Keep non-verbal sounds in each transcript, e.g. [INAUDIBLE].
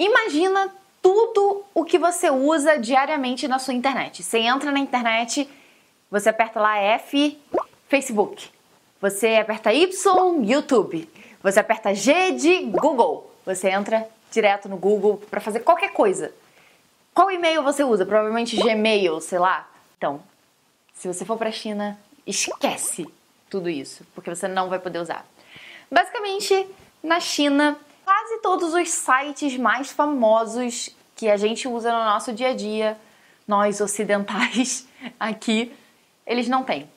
Imagina tudo o que você usa diariamente na sua internet. Você entra na internet, você aperta lá F, Facebook. Você aperta Y, YouTube. Você aperta G de Google. Você entra direto no Google para fazer qualquer coisa. Qual e-mail você usa? Provavelmente Gmail, sei lá. Então, se você for para a China, esquece tudo isso, porque você não vai poder usar. Basicamente, na China, quase todos os sites mais famosos que a gente usa no nosso dia a dia, nós ocidentais [LAUGHS] aqui, eles não têm.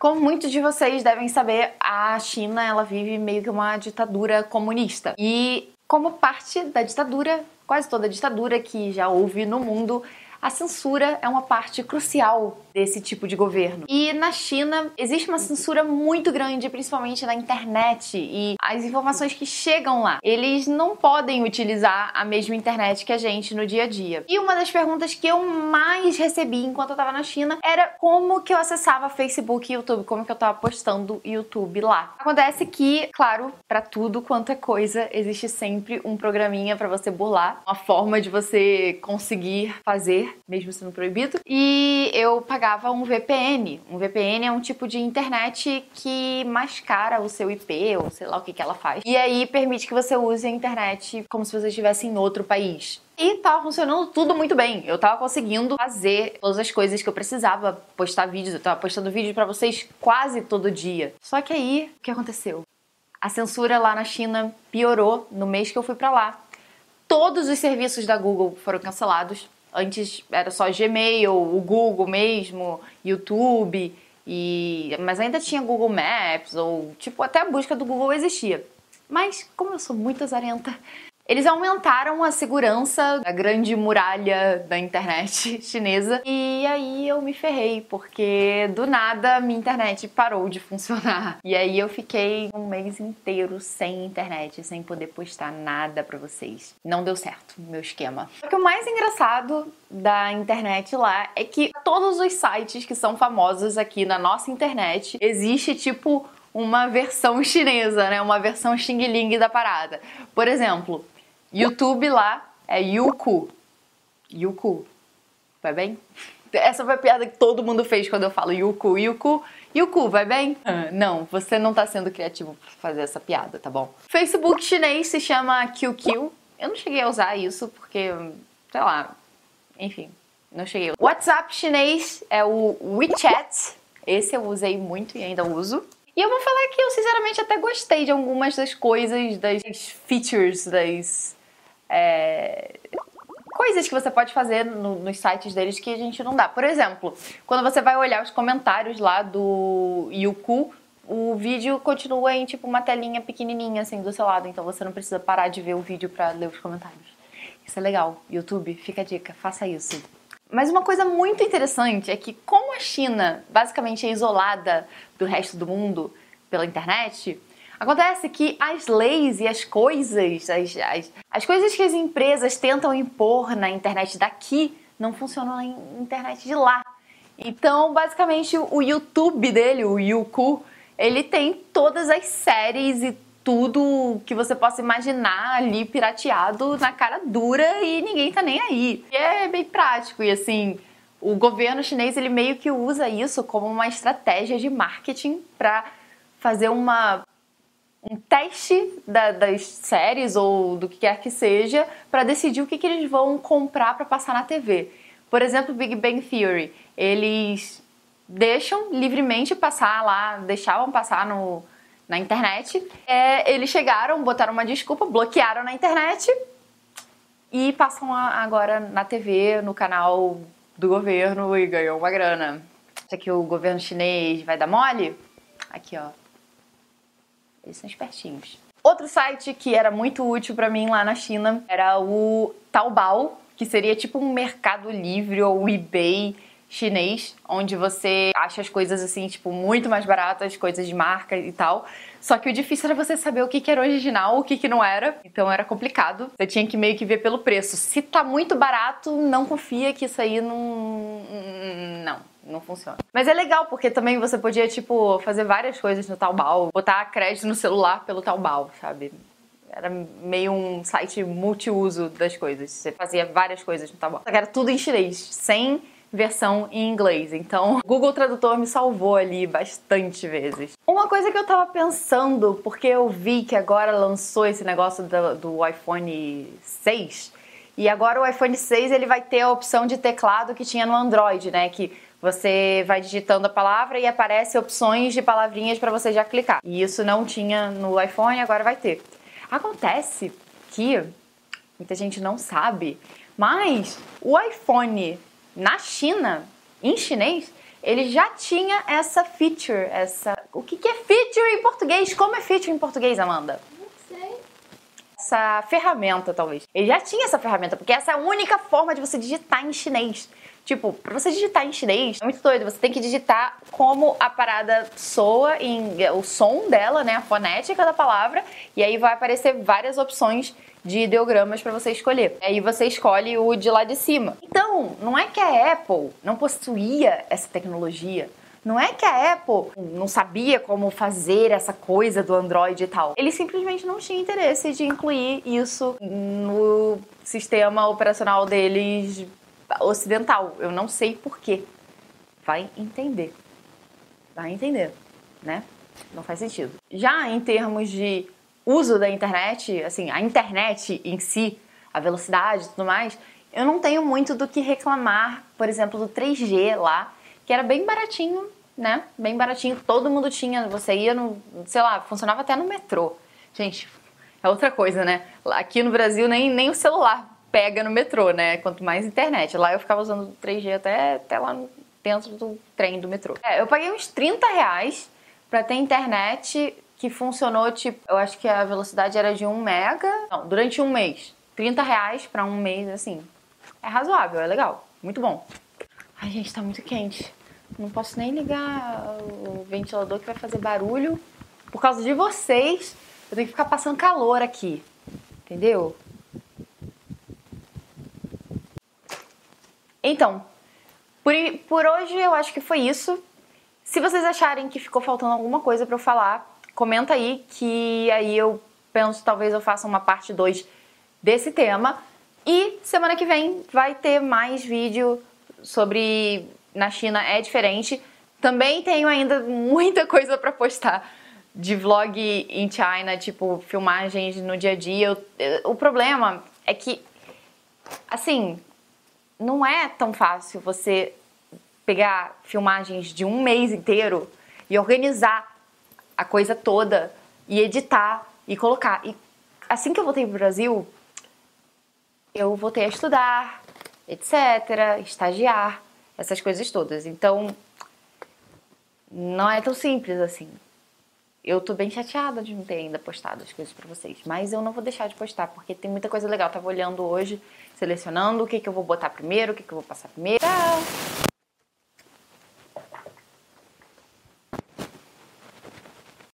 Como muitos de vocês devem saber, a China ela vive meio que uma ditadura comunista. E como parte da ditadura, quase toda ditadura que já houve no mundo, a censura é uma parte crucial desse tipo de governo. E na China existe uma censura muito grande, principalmente na internet e as informações que chegam lá. Eles não podem utilizar a mesma internet que a gente no dia a dia. E uma das perguntas que eu mais recebi enquanto eu tava na China era como que eu acessava Facebook e YouTube, como que eu tava postando YouTube lá. Acontece que, claro, para tudo quanto é coisa, existe sempre um programinha para você burlar, uma forma de você conseguir fazer, mesmo sendo proibido. E eu pagava um VPN. Um VPN é um tipo de internet que mascara o seu IP, ou sei lá o que, que ela faz. E aí permite que você use a internet como se você estivesse em outro país. E tava funcionando tudo muito bem. Eu tava conseguindo fazer todas as coisas que eu precisava, postar vídeos. Eu tava postando vídeos para vocês quase todo dia. Só que aí, o que aconteceu? A censura lá na China piorou no mês que eu fui para lá. Todos os serviços da Google foram cancelados Antes era só Gmail, o Google mesmo, YouTube, e mas ainda tinha Google Maps ou tipo até a busca do Google existia. Mas como eu sou muito azarenta, eles aumentaram a segurança da grande muralha da internet [LAUGHS] chinesa e aí eu me ferrei, porque do nada minha internet parou de funcionar. [LAUGHS] E aí eu fiquei um mês inteiro sem internet, sem poder postar nada para vocês. Não deu certo meu esquema. O que o mais engraçado da internet lá é que todos os sites que são famosos aqui na nossa internet existe tipo uma versão chinesa, né? Uma versão Xing Ling da parada. Por exemplo, YouTube lá é Youku. Youku. Vai bem? Essa foi a piada que todo mundo fez quando eu falo Youku. Youku. Youku, vai bem? Ah, não, você não tá sendo criativo pra fazer essa piada, tá bom? Facebook chinês se chama QQ. Eu não cheguei a usar isso porque, sei lá, enfim, não cheguei. WhatsApp chinês é o WeChat. Esse eu usei muito e ainda uso. E eu vou falar que eu sinceramente até gostei de algumas das coisas, das features, das é, coisas que você pode fazer no, nos sites deles que a gente não dá. Por exemplo, quando você vai olhar os comentários lá do Youku, o vídeo continua em tipo uma telinha pequenininha assim do seu lado, então você não precisa parar de ver o vídeo para ler os comentários. Isso é legal. YouTube, fica a dica, faça isso. Mas uma coisa muito interessante é que como a China basicamente é isolada do resto do mundo pela internet, Acontece que as leis e as coisas, as, as, as coisas que as empresas tentam impor na internet daqui não funcionam na internet de lá. Então, basicamente, o YouTube dele, o Youku, ele tem todas as séries e tudo que você possa imaginar ali pirateado na cara dura e ninguém tá nem aí. E é bem prático e assim, o governo chinês ele meio que usa isso como uma estratégia de marketing para fazer uma um teste da, das séries ou do que quer que seja para decidir o que, que eles vão comprar para passar na TV. Por exemplo, Big Bang Theory, eles deixam livremente passar lá, deixavam passar no, na internet. É, eles chegaram, botaram uma desculpa, bloquearam na internet e passam a, agora na TV, no canal do governo e ganhou uma grana. Acha que o governo chinês vai dar mole? Aqui, ó. Eles são espertinhos. Outro site que era muito útil para mim lá na China era o Taobao, que seria tipo um Mercado Livre ou eBay chinês, onde você acha as coisas assim, tipo, muito mais baratas, coisas de marca e tal. Só que o difícil era você saber o que, era original, o que, que não era. Então era complicado. Você tinha que meio que ver pelo preço. Se tá muito barato, não confia que isso aí não. Não não funciona. Mas é legal, porque também você podia, tipo, fazer várias coisas no Taobao, botar crédito no celular pelo Taobao, sabe? Era meio um site multiuso das coisas. Você fazia várias coisas no Taobao. Só que era tudo em chinês, sem versão em inglês. Então, [LAUGHS] Google Tradutor me salvou ali bastante vezes. Uma coisa que eu tava pensando, porque eu vi que agora lançou esse negócio do, do iPhone 6, e agora o iPhone 6 ele vai ter a opção de teclado que tinha no Android, né? Que você vai digitando a palavra e aparece opções de palavrinhas para você já clicar. E isso não tinha no iPhone, agora vai ter. Acontece que muita gente não sabe, mas o iPhone na China, em chinês, ele já tinha essa feature, essa. O que, que é feature em português? Como é feature em português, Amanda? Essa ferramenta, talvez. Ele já tinha essa ferramenta, porque essa é a única forma de você digitar em chinês. Tipo, pra você digitar em chinês, é muito doido. Você tem que digitar como a parada soa, em, o som dela, né? A fonética da palavra. E aí vai aparecer várias opções de ideogramas para você escolher. Aí você escolhe o de lá de cima. Então, não é que a Apple não possuía essa tecnologia. Não é que a Apple não sabia como fazer essa coisa do Android e tal. Ele simplesmente não tinha interesse de incluir isso no sistema operacional deles ocidental. Eu não sei porquê. Vai entender. Vai entender, né? Não faz sentido. Já em termos de uso da internet, assim, a internet em si, a velocidade e tudo mais, eu não tenho muito do que reclamar, por exemplo, do 3G lá, que era bem baratinho, né? Bem baratinho, todo mundo tinha, você ia no, sei lá, funcionava até no metrô. Gente, é outra coisa, né? Aqui no Brasil nem, nem o celular pega no metrô, né? Quanto mais internet. Lá eu ficava usando 3G até, até lá dentro do trem do metrô. É, eu paguei uns 30 reais pra ter internet que funcionou, tipo, eu acho que a velocidade era de 1 mega. Não, durante um mês. 30 reais pra um mês, assim. É razoável, é legal. Muito bom. Ai, gente, tá muito quente. Não posso nem ligar o ventilador que vai fazer barulho. Por causa de vocês, eu tenho que ficar passando calor aqui. Entendeu? Então, por, por hoje eu acho que foi isso. Se vocês acharem que ficou faltando alguma coisa para eu falar, comenta aí que aí eu penso talvez eu faça uma parte 2 desse tema. E semana que vem vai ter mais vídeo sobre na China é diferente. Também tenho ainda muita coisa para postar de vlog em China, tipo filmagens no dia a dia. o problema é que assim, não é tão fácil você pegar filmagens de um mês inteiro e organizar a coisa toda e editar e colocar. E assim que eu voltei pro Brasil, eu voltei a estudar, etc, estagiar, essas coisas todas. Então, não é tão simples assim. Eu tô bem chateada de não ter ainda postado as coisas para vocês, mas eu não vou deixar de postar porque tem muita coisa legal. Eu tava olhando hoje, selecionando o que que eu vou botar primeiro, o que que eu vou passar primeiro. Tchau!